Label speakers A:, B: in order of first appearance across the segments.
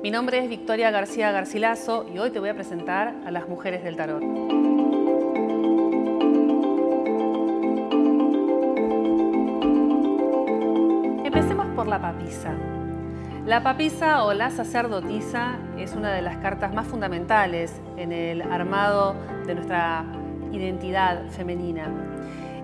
A: Mi nombre es Victoria García Garcilaso y hoy te voy a presentar a las mujeres del tarot. Empecemos por la papisa. La papisa o la sacerdotisa es una de las cartas más fundamentales en el armado de nuestra identidad femenina.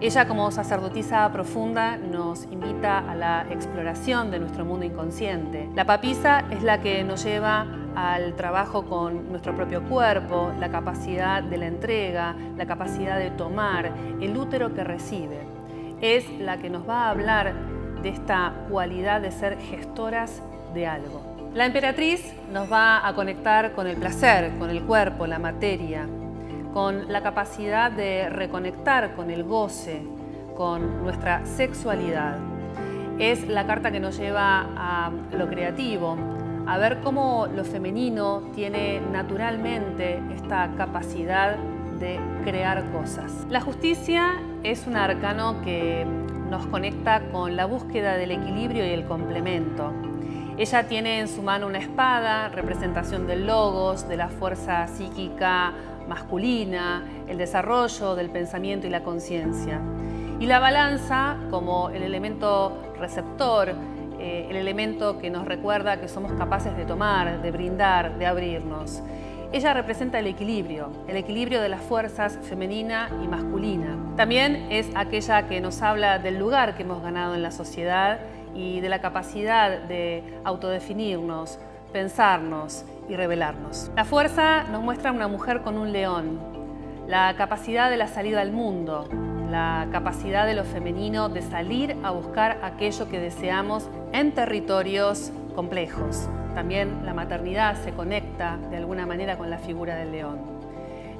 A: Ella como sacerdotisa profunda nos invita a la exploración de nuestro mundo inconsciente. La papisa es la que nos lleva al trabajo con nuestro propio cuerpo, la capacidad de la entrega, la capacidad de tomar, el útero que recibe. Es la que nos va a hablar de esta cualidad de ser gestoras de algo. La emperatriz nos va a conectar con el placer, con el cuerpo, la materia, con la capacidad de reconectar con el goce, con nuestra sexualidad. Es la carta que nos lleva a lo creativo, a ver cómo lo femenino tiene naturalmente esta capacidad de crear cosas. La justicia es un arcano que nos conecta con la búsqueda del equilibrio y el complemento. Ella tiene en su mano una espada, representación del logos, de la fuerza psíquica masculina, el desarrollo del pensamiento y la conciencia. Y la balanza como el elemento receptor, eh, el elemento que nos recuerda que somos capaces de tomar, de brindar, de abrirnos. Ella representa el equilibrio, el equilibrio de las fuerzas femenina y masculina. También es aquella que nos habla del lugar que hemos ganado en la sociedad y de la capacidad de autodefinirnos, pensarnos y revelarnos. La fuerza nos muestra una mujer con un león, la capacidad de la salida al mundo, la capacidad de lo femenino de salir a buscar aquello que deseamos en territorios complejos. También la maternidad se conecta de alguna manera con la figura del león.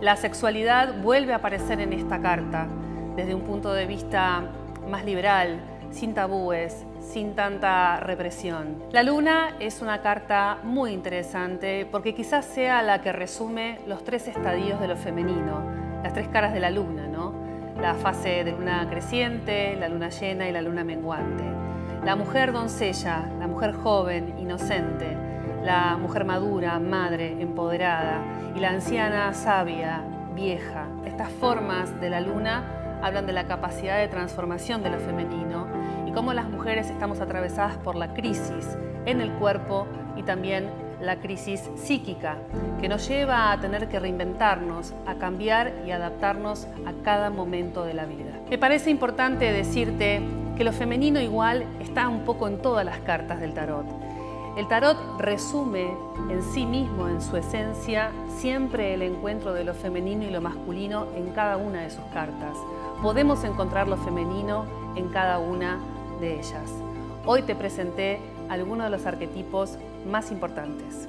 A: La sexualidad vuelve a aparecer en esta carta desde un punto de vista más liberal, sin tabúes, sin tanta represión. La luna es una carta muy interesante porque quizás sea la que resume los tres estadios de lo femenino, las tres caras de la luna, ¿no? La fase de luna creciente, la luna llena y la luna menguante. La mujer doncella, la mujer joven, inocente, la mujer madura, madre, empoderada y la anciana sabia, vieja. Estas formas de la luna hablan de la capacidad de transformación de lo femenino y cómo las mujeres estamos atravesadas por la crisis en el cuerpo y también la crisis psíquica, que nos lleva a tener que reinventarnos, a cambiar y adaptarnos a cada momento de la vida. Me parece importante decirte que lo femenino igual está un poco en todas las cartas del tarot. El tarot resume en sí mismo, en su esencia, siempre el encuentro de lo femenino y lo masculino en cada una de sus cartas. Podemos encontrar lo femenino en cada una de ellas. Hoy te presenté algunos de los arquetipos más importantes.